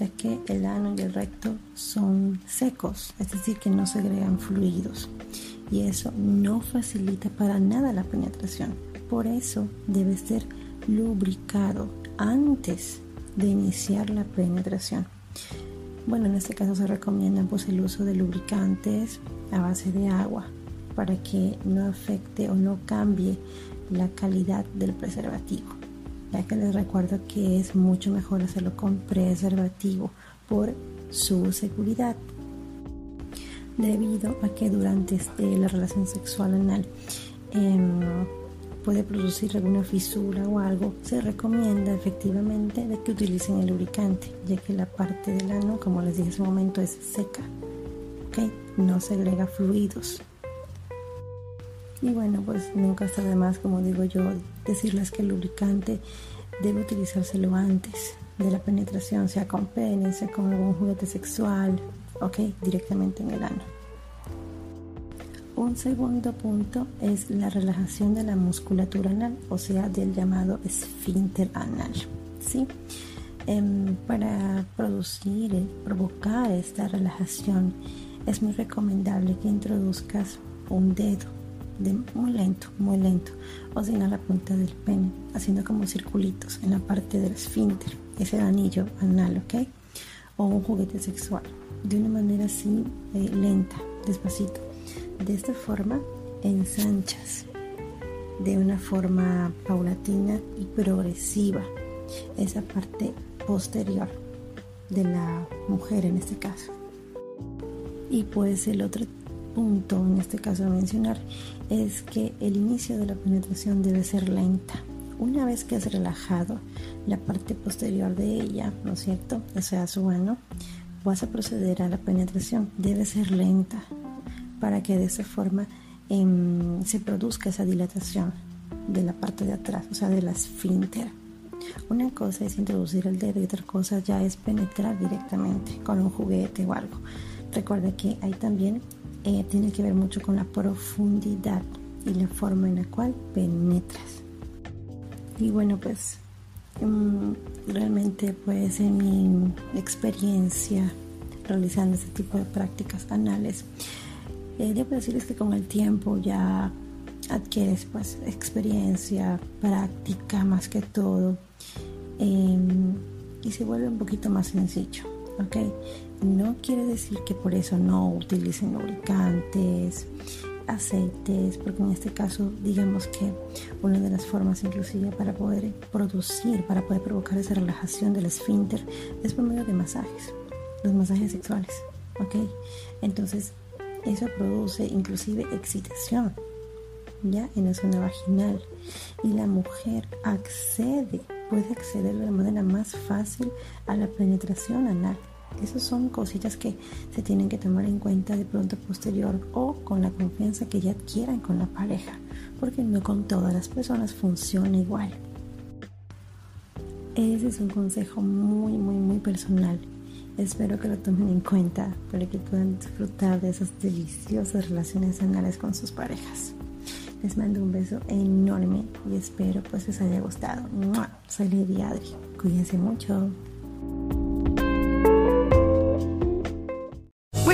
ya que el ano y el recto son secos, es decir, que no segregan fluidos y eso no facilita para nada la penetración. Por eso debe ser lubricado antes de iniciar la penetración. Bueno, en este caso se recomienda pues, el uso de lubricantes a base de agua para que no afecte o no cambie la calidad del preservativo. Ya que les recuerdo que es mucho mejor hacerlo con preservativo por su seguridad. Debido a que durante este, la relación sexual anal em, puede producir alguna fisura o algo, se recomienda efectivamente de que utilicen el lubricante, ya que la parte del ano, como les dije hace un momento, es seca, ¿ok? No segrega fluidos. Y bueno, pues nunca está de más, como digo yo, decirles que el lubricante debe utilizárselo antes de la penetración, sea con pene, sea con algún juguete sexual, ok, directamente en el ano. Un segundo punto es la relajación de la musculatura anal, o sea, del llamado esfínter anal. ¿sí? Em, para producir, eh, provocar esta relajación, es muy recomendable que introduzcas un dedo de muy lento, muy lento, o sin a la punta del pene, haciendo como circulitos en la parte del esfínter, ese anillo anal, ¿ok? O un juguete sexual, de una manera así eh, lenta, despacito de esta forma ensanchas de una forma paulatina y progresiva esa parte posterior de la mujer en este caso. Y pues el otro punto en este caso a mencionar es que el inicio de la penetración debe ser lenta. Una vez que has relajado la parte posterior de ella, ¿no es cierto? O sea, su ano, vas a proceder a la penetración. Debe ser lenta, para que de esa forma em, se produzca esa dilatación de la parte de atrás, o sea, de la esfínter. Una cosa es introducir el dedo y otra cosa ya es penetrar directamente con un juguete o algo. Recuerda que ahí también eh, tiene que ver mucho con la profundidad y la forma en la cual penetras. Y bueno, pues em, realmente pues en mi experiencia realizando este tipo de prácticas anales, eh, debo decirles que con el tiempo ya adquieres pues experiencia, práctica más que todo em, y se vuelve un poquito más sencillo, ¿ok? No quiere decir que por eso no utilicen lubricantes, aceites, porque en este caso digamos que una de las formas inclusive para poder producir, para poder provocar esa relajación del esfínter es por medio de masajes, los masajes sexuales, ¿ok? Entonces eso produce inclusive excitación ya en la zona vaginal y la mujer accede, puede acceder de la manera más fácil a la penetración anal. Esas son cositas que se tienen que tomar en cuenta de pronto posterior o con la confianza que ya adquieran con la pareja, porque no con todas las personas funciona igual. Ese es un consejo muy, muy, muy personal Espero que lo tomen en cuenta para que puedan disfrutar de esas deliciosas relaciones anales con sus parejas. Les mando un beso enorme y espero pues les haya gustado. Soy Lady Adri. Cuídense mucho.